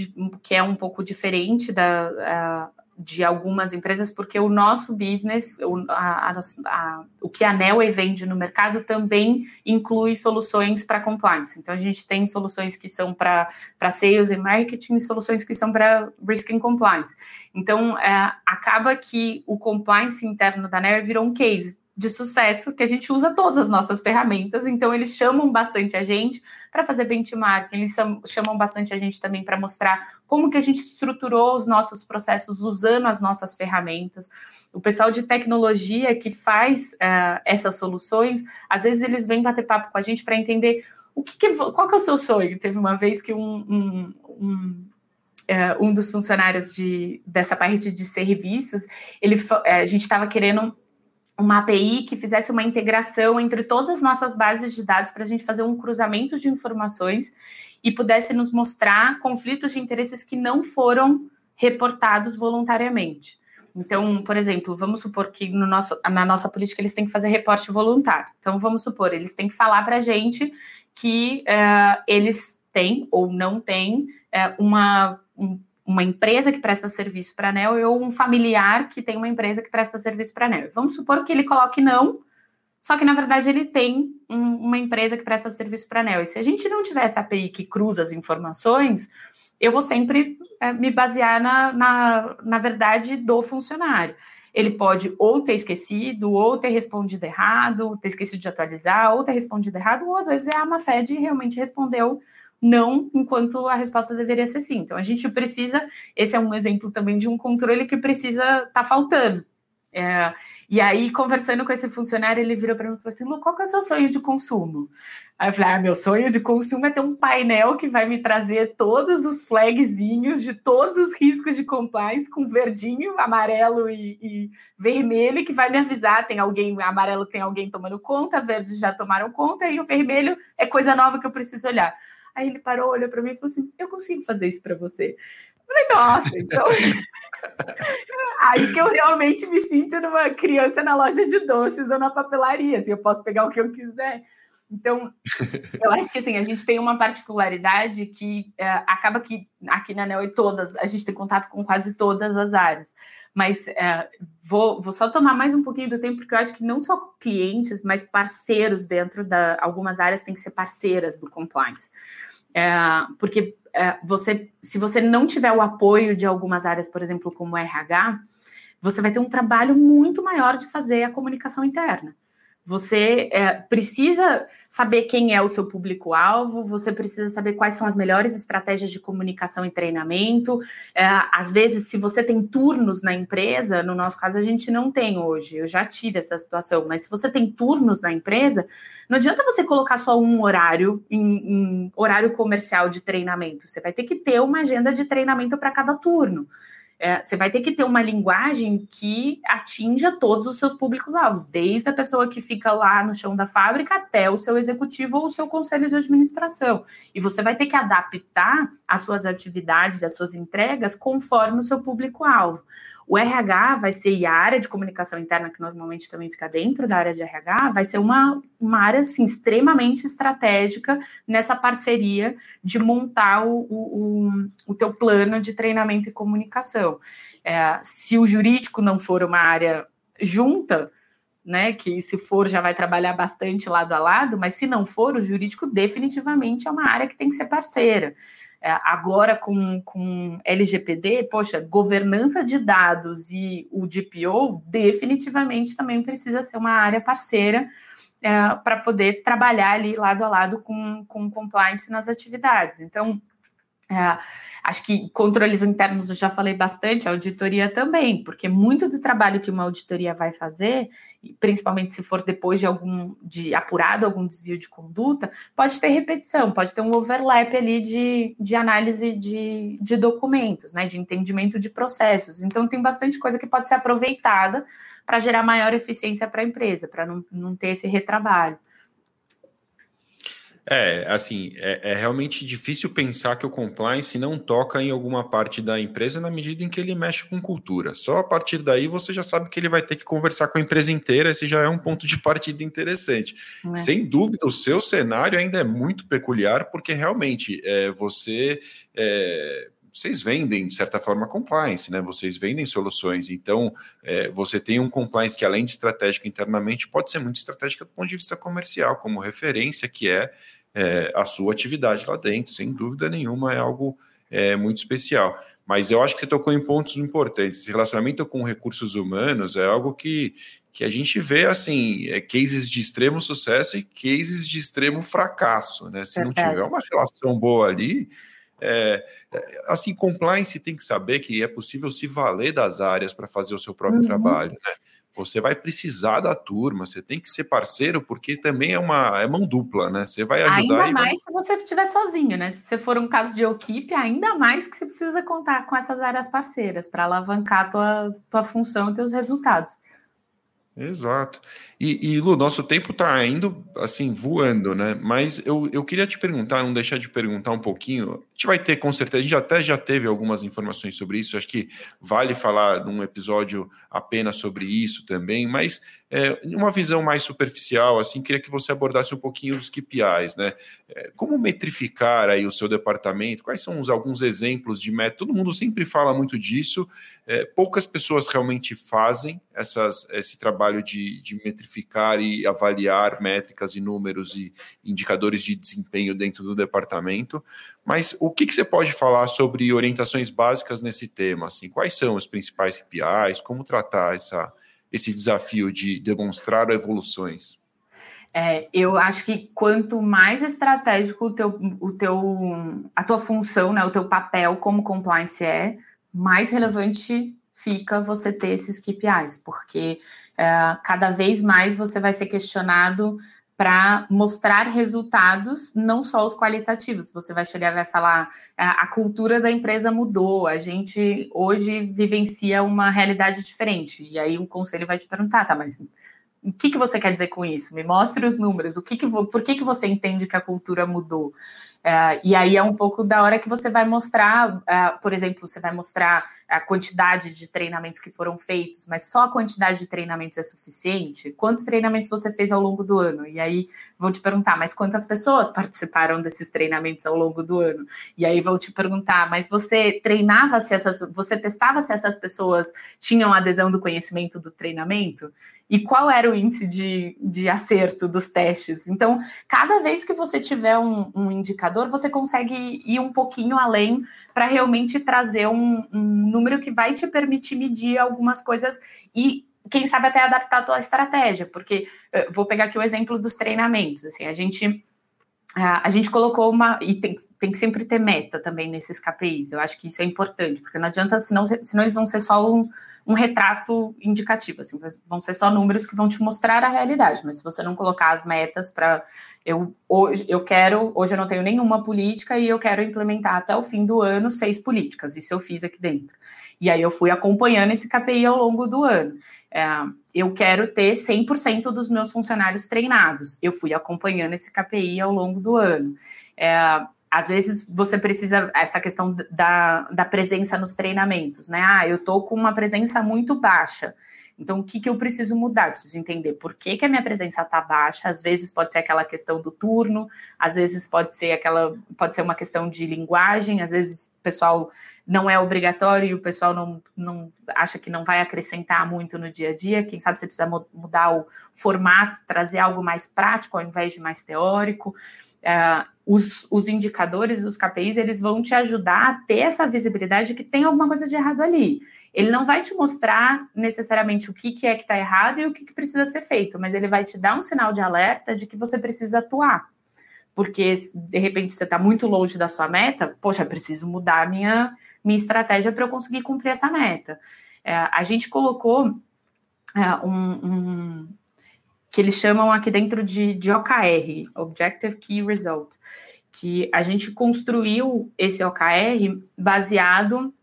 que é um pouco diferente da. Uh, de algumas empresas, porque o nosso business, o, a, a, a, o que a Nelway vende no mercado também inclui soluções para compliance. Então, a gente tem soluções que são para sales e marketing soluções que são para risk and compliance. Então, é, acaba que o compliance interno da Nelway virou um case, de sucesso, que a gente usa todas as nossas ferramentas, então eles chamam bastante a gente para fazer benchmarking, eles chamam bastante a gente também para mostrar como que a gente estruturou os nossos processos usando as nossas ferramentas. O pessoal de tecnologia que faz uh, essas soluções, às vezes eles vêm bater papo com a gente para entender o que, que, qual que é o seu sonho. Teve uma vez que um, um, um é, um dos funcionários de, dessa parte de serviços, ele, é, a gente estava querendo uma API que fizesse uma integração entre todas as nossas bases de dados para a gente fazer um cruzamento de informações e pudesse nos mostrar conflitos de interesses que não foram reportados voluntariamente. Então, por exemplo, vamos supor que no nosso, na nossa política eles têm que fazer reporte voluntário. Então, vamos supor, eles têm que falar para a gente que uh, eles têm ou não têm uh, uma um, uma empresa que presta serviço para a ANEL ou um familiar que tem uma empresa que presta serviço para a ANEL. Vamos supor que ele coloque não, só que na verdade ele tem um, uma empresa que presta serviço para a ANEL. E se a gente não tiver essa API que cruza as informações, eu vou sempre é, me basear na, na, na verdade do funcionário. Ele pode ou ter esquecido, ou ter respondido errado, ter esquecido de atualizar, ou ter respondido errado, ou às vezes é a Mafed realmente respondeu não, enquanto a resposta deveria ser sim. Então, a gente precisa, esse é um exemplo também de um controle que precisa estar tá faltando. É, e aí, conversando com esse funcionário, ele virou para mim e falou assim: Lu, qual que é o seu sonho de consumo? Aí eu falei: ah, meu sonho de consumo é ter um painel que vai me trazer todos os flagzinhos de todos os riscos de compliance, com verdinho, amarelo e, e vermelho, que vai me avisar: tem alguém, amarelo tem alguém tomando conta, verde já tomaram conta, e o vermelho é coisa nova que eu preciso olhar. Aí ele parou, olhou para mim e falou assim: Eu consigo fazer isso para você. Eu falei, nossa, então. Aí que eu realmente me sinto numa criança na loja de doces ou na papelaria, assim, eu posso pegar o que eu quiser. Então, eu acho que assim, a gente tem uma particularidade que é, acaba que aqui na Neo e todas, a gente tem contato com quase todas as áreas. Mas é, vou, vou só tomar mais um pouquinho do tempo, porque eu acho que não só clientes, mas parceiros dentro da algumas áreas têm que ser parceiras do compliance. É, porque é, você, se você não tiver o apoio de algumas áreas, por exemplo, como RH, você vai ter um trabalho muito maior de fazer a comunicação interna. Você é, precisa saber quem é o seu público-alvo, você precisa saber quais são as melhores estratégias de comunicação e treinamento. É, às vezes, se você tem turnos na empresa, no nosso caso a gente não tem hoje, eu já tive essa situação, mas se você tem turnos na empresa, não adianta você colocar só um horário em, em horário comercial de treinamento, você vai ter que ter uma agenda de treinamento para cada turno é, você vai ter que ter uma linguagem que atinja todos os seus públicos-alvos, desde a pessoa que fica lá no chão da fábrica até o seu executivo ou o seu conselho de administração. E você vai ter que adaptar as suas atividades, as suas entregas conforme o seu público-alvo. O RH vai ser, e a área de comunicação interna, que normalmente também fica dentro da área de RH, vai ser uma, uma área assim, extremamente estratégica nessa parceria de montar o, o, o teu plano de treinamento e comunicação. É, se o jurídico não for uma área junta, né, que se for já vai trabalhar bastante lado a lado, mas se não for, o jurídico definitivamente é uma área que tem que ser parceira. É, agora com, com LGPD, poxa, governança de dados e o DPO definitivamente também precisa ser uma área parceira é, para poder trabalhar ali lado a lado com, com compliance nas atividades. Então, é, acho que controles internos eu já falei bastante, auditoria também, porque muito do trabalho que uma auditoria vai fazer, principalmente se for depois de algum de apurado algum desvio de conduta, pode ter repetição, pode ter um overlap ali de, de análise de, de documentos, né? De entendimento de processos. Então tem bastante coisa que pode ser aproveitada para gerar maior eficiência para a empresa, para não, não ter esse retrabalho. É, assim, é, é, realmente difícil pensar que o compliance não toca em alguma parte da empresa na medida em que ele mexe com cultura. Só a partir daí você já sabe que ele vai ter que conversar com a empresa inteira, esse já é um ponto de partida interessante. É. Sem dúvida, o seu cenário ainda é muito peculiar, porque realmente é, você. Vocês vendem, de certa forma, compliance, né? Vocês vendem soluções. Então, é, você tem um compliance que, além de estratégico internamente, pode ser muito estratégico do ponto de vista comercial, como referência, que é, é a sua atividade lá dentro, sem dúvida nenhuma, é algo é, muito especial. Mas eu acho que você tocou em pontos importantes. Esse relacionamento com recursos humanos é algo que, que a gente vê assim, é, cases de extremo sucesso e cases de extremo fracasso. Né? Se Verdade. não tiver uma relação boa ali, é, assim, compliance tem que saber que é possível se valer das áreas para fazer o seu próprio uhum. trabalho. Né? Você vai precisar da turma, você tem que ser parceiro, porque também é uma é mão dupla, né? Você vai ajudar. Ainda mais vai... se você estiver sozinho, né? Se você for um caso de equipe, ainda mais que você precisa contar com essas áreas parceiras para alavancar a tua, tua função e teus resultados. Exato. E, e Lu, nosso tempo está indo assim, voando, né? Mas eu, eu queria te perguntar, não deixar de perguntar um pouquinho. A gente vai ter, com certeza, a gente até já teve algumas informações sobre isso. Acho que vale falar num episódio apenas sobre isso também, mas é, uma visão mais superficial, assim, queria que você abordasse um pouquinho dos KPIs, né? É, como metrificar aí o seu departamento? Quais são os, alguns exemplos de método? Todo mundo sempre fala muito disso, é, poucas pessoas realmente fazem essas, esse trabalho de, de metrificar e avaliar métricas e números e indicadores de desempenho dentro do departamento. Mas o que, que você pode falar sobre orientações básicas nesse tema? Assim, quais são os principais KPIs? Como tratar essa esse desafio de demonstrar evoluções? É, eu acho que quanto mais estratégico o teu, o teu, a tua função, né, o teu papel como compliance é, mais relevante fica você ter esses KPIs, porque é, cada vez mais você vai ser questionado para mostrar resultados, não só os qualitativos. Você vai chegar e vai falar: a, a, cultura da empresa mudou, a gente hoje vivencia uma realidade diferente. E aí o conselho vai te perguntar: tá, mas o que, que você quer dizer com isso? Me mostre os números. O que que, por que, que você entende que a cultura mudou? Uh, e aí é um pouco da hora que você vai mostrar, uh, por exemplo, você vai mostrar a quantidade de treinamentos que foram feitos, mas só a quantidade de treinamentos é suficiente? Quantos treinamentos você fez ao longo do ano? E aí vão te perguntar, mas quantas pessoas participaram desses treinamentos ao longo do ano? E aí vão te perguntar, mas você treinava se essas, você testava se essas pessoas tinham adesão do conhecimento do treinamento? e qual era o índice de, de acerto dos testes. Então, cada vez que você tiver um, um indicador, você consegue ir um pouquinho além para realmente trazer um, um, número que vai te permitir medir algumas coisas e quem sabe até adaptar a tua estratégia, porque eh, vou pegar aqui o exemplo dos treinamentos. Assim, a gente a gente colocou uma. E tem, tem que sempre ter meta também nesses KPIs. Eu acho que isso é importante, porque não adianta, senão, senão eles vão ser só um, um retrato indicativo, assim, vão ser só números que vão te mostrar a realidade, mas se você não colocar as metas para eu hoje eu quero, hoje eu não tenho nenhuma política e eu quero implementar até o fim do ano seis políticas, isso eu fiz aqui dentro. E aí eu fui acompanhando esse KPI ao longo do ano. É, eu quero ter 100% dos meus funcionários treinados. Eu fui acompanhando esse KPI ao longo do ano. É, às vezes você precisa, essa questão da, da presença nos treinamentos, né? Ah, eu tô com uma presença muito baixa. Então, o que, que eu preciso mudar? Eu preciso entender por que, que a minha presença está baixa. Às vezes pode ser aquela questão do turno, às vezes pode ser aquela, pode ser uma questão de linguagem, às vezes pessoal não é obrigatório e o pessoal não, não acha que não vai acrescentar muito no dia a dia. Quem sabe você precisa mudar o formato, trazer algo mais prático ao invés de mais teórico. Uh, os, os, indicadores, os KPIs, eles vão te ajudar a ter essa visibilidade de que tem alguma coisa de errado ali. Ele não vai te mostrar necessariamente o que, que é que está errado e o que, que precisa ser feito, mas ele vai te dar um sinal de alerta de que você precisa atuar. Porque, de repente, você está muito longe da sua meta, poxa, preciso mudar minha, minha estratégia para eu conseguir cumprir essa meta. É, a gente colocou é, um, um que eles chamam aqui dentro de, de OKR, Objective Key Result, que a gente construiu esse OKR baseado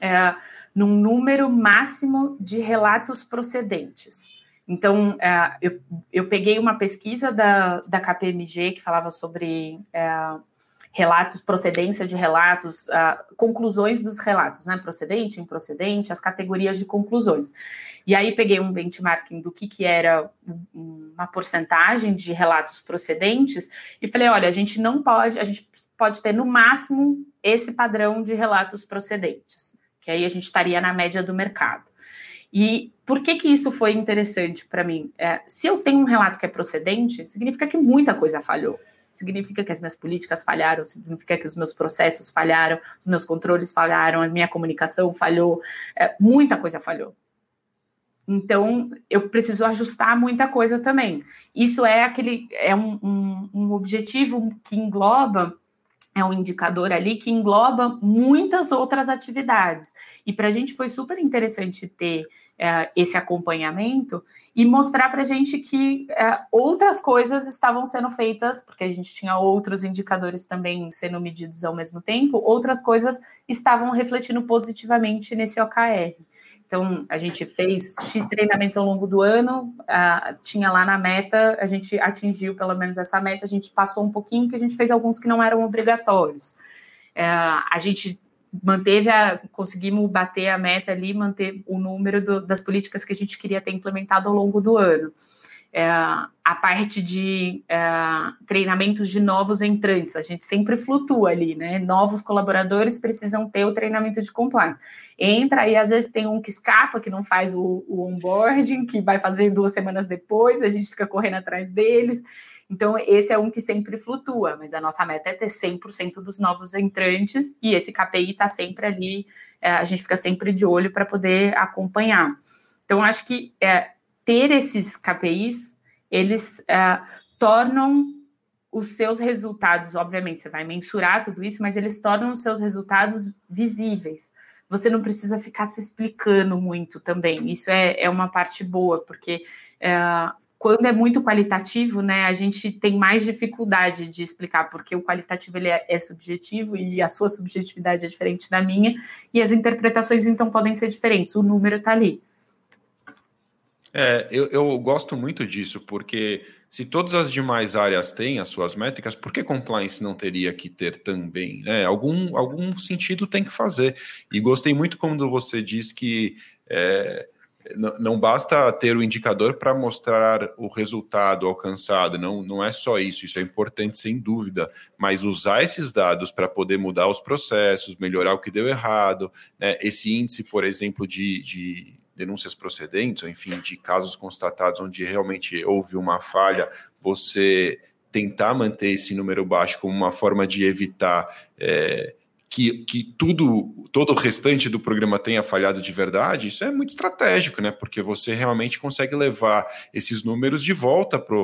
é, num número máximo de relatos procedentes. Então, é, eu, eu peguei uma pesquisa da, da KPMG que falava sobre é, relatos, procedência de relatos, uh, conclusões dos relatos, né? Procedente, improcedente, as categorias de conclusões. E aí peguei um benchmarking do que, que era uma porcentagem de relatos procedentes e falei, olha, a gente não pode, a gente pode ter no máximo esse padrão de relatos procedentes, que aí a gente estaria na média do mercado. E por que que isso foi interessante para mim? É, se eu tenho um relato que é procedente, significa que muita coisa falhou. significa que as minhas políticas falharam, significa que os meus processos falharam, os meus controles falharam, a minha comunicação falhou, é, muita coisa falhou. Então, eu preciso ajustar muita coisa também. Isso é aquele é um, um, um objetivo que engloba é um indicador ali que engloba muitas outras atividades. E para a gente foi super interessante ter é, esse acompanhamento e mostrar para a gente que é, outras coisas estavam sendo feitas, porque a gente tinha outros indicadores também sendo medidos ao mesmo tempo, outras coisas estavam refletindo positivamente nesse OKR. Então, a gente fez X treinamentos ao longo do ano, tinha lá na meta, a gente atingiu pelo menos essa meta, a gente passou um pouquinho, que a gente fez alguns que não eram obrigatórios. Uh, a gente manteve a, conseguimos bater a meta ali, manter o número do, das políticas que a gente queria ter implementado ao longo do ano é, a parte de é, treinamentos de novos entrantes. A gente sempre flutua ali, né? Novos colaboradores precisam ter o treinamento de compliance. Entra e às vezes tem um que escapa, que não faz o, o onboarding, que vai fazer duas semanas depois, a gente fica correndo atrás deles. Então, esse é um que sempre flutua, mas a nossa meta é ter 100% dos novos entrantes e esse KPI está sempre ali, é, a gente fica sempre de olho para poder acompanhar. Então, acho que é, ter esses KPIs, eles uh, tornam os seus resultados, obviamente, você vai mensurar tudo isso, mas eles tornam os seus resultados visíveis. Você não precisa ficar se explicando muito também. Isso é, é uma parte boa, porque uh, quando é muito qualitativo, né, a gente tem mais dificuldade de explicar, porque o qualitativo ele é, é, subjetivo e a sua subjetividade é diferente da minha, e as interpretações então podem ser diferentes. O número está ali. É, eu, eu gosto muito disso, porque se todas as demais áreas têm as suas métricas, por que compliance não teria que ter também? Né? Algum, algum sentido tem que fazer. E gostei muito quando você diz que é, não, basta ter o indicador para mostrar o resultado alcançado, não, não é só isso, isso é importante sem dúvida, mas usar esses dados para poder mudar os processos, melhorar o que deu errado, né? esse índice, por exemplo, de, de denúncias procedentes, ou enfim, de casos constatados onde realmente houve uma falha, você tentar manter esse número baixo como uma forma de evitar é, que, que tudo, todo o restante do programa tenha falhado de verdade, isso é muito estratégico, né? Porque você realmente consegue levar esses números de volta para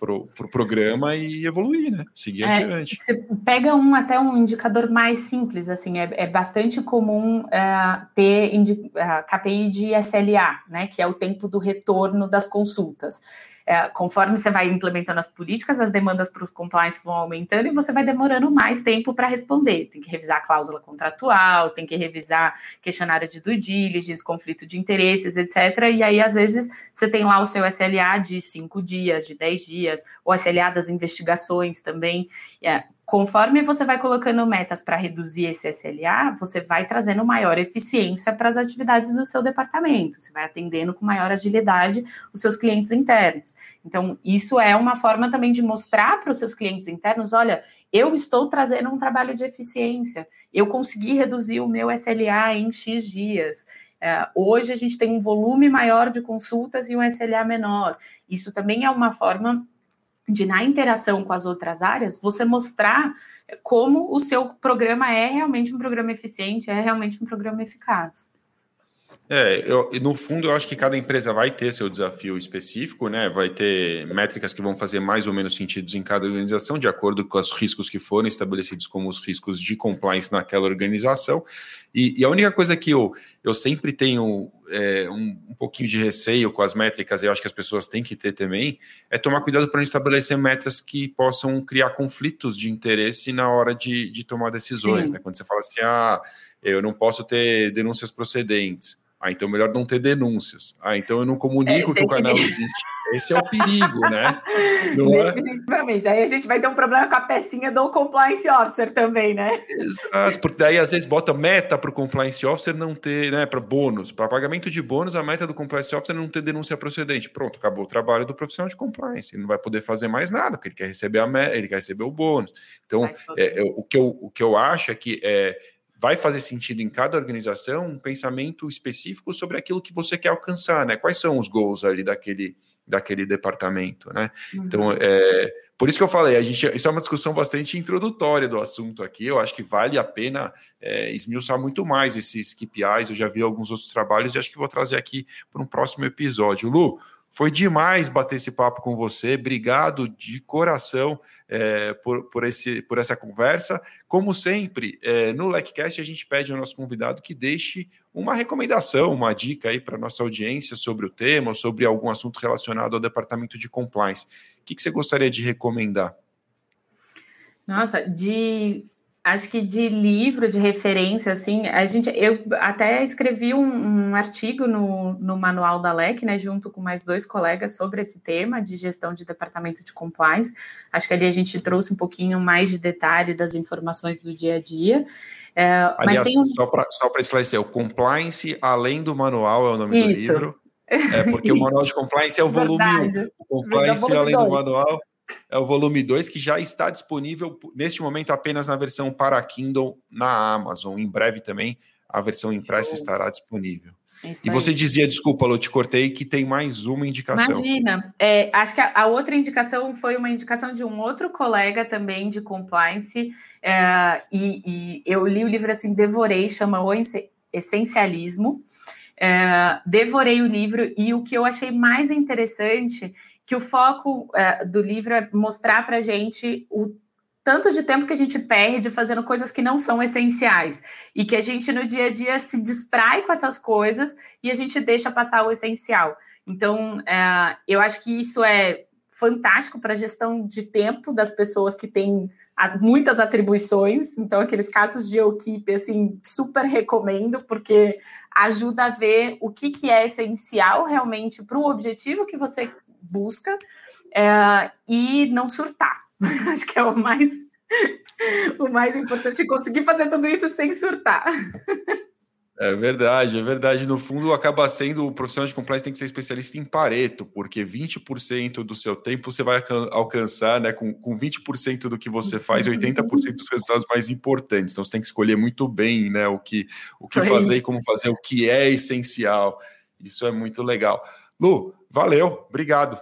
pro, pro programa e evoluir, né? Seguir é, adiante. Você pega um até um indicador mais simples, assim, é, é bastante comum uh, ter uh, é, KPI de SLA, né? Que é o tempo do retorno das consultas é, conforme você vai implementando as políticas, as demandas para o compliance vão aumentando e você vai demorando mais tempo para responder. Tem que revisar a cláusula contratual, tem que revisar questionário de due diligence, conflito de interesses, etc. E aí, às vezes, você tem lá o seu SLA de cinco dias, de dez dias, o SLA das investigações também. É, Conforme você vai colocando metas para reduzir esse SLA, você vai trazendo maior eficiência para as atividades do seu departamento, você vai atendendo com maior agilidade os seus clientes internos. Então, isso é uma forma também de mostrar para os seus clientes internos: olha, eu estou trazendo um trabalho de eficiência, eu consegui reduzir o meu SLA em X dias. É, hoje a gente tem um volume maior de consultas e um SLA menor. Isso também é uma forma de na interação com as outras áreas, você mostrar como o seu programa é realmente um programa eficiente, é realmente um programa eficaz. É, eu, no fundo, eu acho que cada empresa vai ter seu desafio específico, né? Vai ter métricas que vão fazer mais ou menos sentido em cada organização, de acordo com os riscos que foram estabelecidos como os riscos de compliance naquela organização. E, e a única coisa que eu, eu sempre tenho é, um, um, pouquinho de receio com as métricas, e eu acho que as pessoas têm que ter também, é tomar cuidado para não estabelecer metas que possam criar conflitos de interesse na hora de, de tomar decisões, né? Quando você fala assim, ah, eu não posso ter denúncias procedentes. Ah, então melhor não ter denúncias. Ah, então eu não comunico é, que o canal que... existe. Esse é o perigo, né? Não é? Definitivamente. É? Aí a gente vai ter um problema com a pecinha do compliance officer também, né? Exato, porque daí às vezes bota meta para o compliance officer não ter, né, para bônus, para pagamento de bônus, a meta do compliance officer é não ter denúncia procedente. Pronto, acabou o trabalho do profissional de compliance. Ele não vai poder fazer mais nada, porque ele quer receber a meta, ele quer receber o bônus. Então, é, é, o, que eu, o que eu acho é que é, vai fazer sentido em cada organização um pensamento específico sobre aquilo que você quer alcançar, né? Quais são os goals ali daquele, daquele departamento, né? Uhum. Então, é, por isso que eu falei, a gente, isso é uma discussão bastante introdutória do assunto aqui. Eu acho que vale a pena é, esmiuçar muito mais esses KPIs. Eu já vi alguns outros trabalhos e acho que vou trazer aqui para um próximo episódio. Lu, foi demais bater esse papo com você. Obrigado de coração é, por, por, esse, por essa conversa. Como sempre, é, no LECCast a gente pede ao nosso convidado que deixe uma recomendação, uma dica aí para nossa audiência sobre o tema, sobre algum assunto relacionado ao departamento de compliance. O que, que você gostaria de recomendar? Nossa, de acho que de livro, de referência, assim, a gente, eu até escrevi um, um, artigo no, no manual da LEC, né, junto com mais dois colegas sobre esse tema de gestão de departamento de compliance. Acho que ali a gente trouxe um pouquinho mais de detalhe das informações do dia a dia. É, Aliás, um... só para esclarecer, o compliance, além do manual, é o nome Isso. do livro. É porque o manual de compliance é o volume 1. O compliance, além do manual, é o volume 2, que já está disponível neste momento apenas na versão para Kindle na Amazon. Em breve também a versão impressa estará disponível. Isso e você dizia, desculpa, Lu, te cortei, que tem mais uma indicação. Imagina. É, acho que a, a, outra indicação foi uma indicação de um outro colega também de compliance. É, e, e, eu li o livro assim, devorei, chama O Essencialismo. É, devorei o livro e o que eu achei mais interessante que o foco é, do livro é mostrar para gente o tanto de tempo que a gente perde fazendo coisas que não são essenciais e que a gente no dia a dia se distrai com essas coisas e a gente deixa passar o essencial. Então, é, eu acho que isso é fantástico para a gestão de tempo das pessoas que têm muitas atribuições. Então, aqueles casos de equipe, assim, super recomendo, porque ajuda a ver o que, que é essencial realmente para o objetivo que você busca é, e não surtar. Acho que é o mais o mais importante, conseguir fazer tudo isso sem surtar. É verdade, é verdade. No fundo, acaba sendo o profissional de compliance tem que ser especialista em Pareto, porque 20% do seu tempo você vai alcançar, né? Com, com 20% do que você faz, 80% dos resultados mais importantes. Então você tem que escolher muito bem, né? O que, o que fazer e como fazer, o que é essencial. Isso é muito legal. Lu, valeu, obrigado.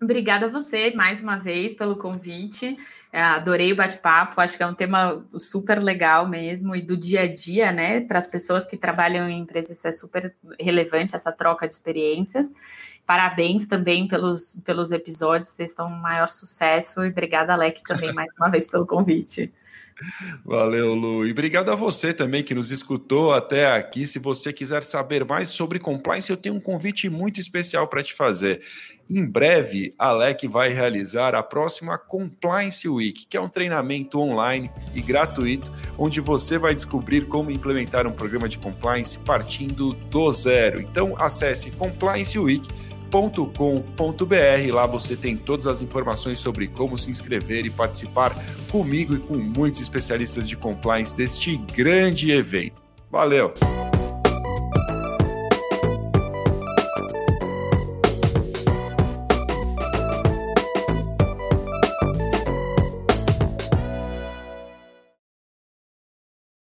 Obrigada a você mais uma vez pelo convite. É, adorei o bate-papo, acho que é um tema super legal mesmo e do dia a dia, né? Para as pessoas que trabalham em empresas, é super relevante essa troca de experiências. Parabéns também pelos, pelos episódios, vocês estão um maior sucesso e obrigada, Alec, também mais uma vez pelo convite. Valeu, Lu. E obrigado a você também que nos escutou até aqui. Se você quiser saber mais sobre compliance, eu tenho um convite muito especial para te fazer. Em breve, a Alec vai realizar a próxima Compliance Week, que é um treinamento online e gratuito, onde você vai descobrir como implementar um programa de compliance partindo do zero. Então, acesse Compliance Week com.br Lá você tem todas as informações sobre como se inscrever e participar comigo e com muitos especialistas de compliance deste grande evento. Valeu!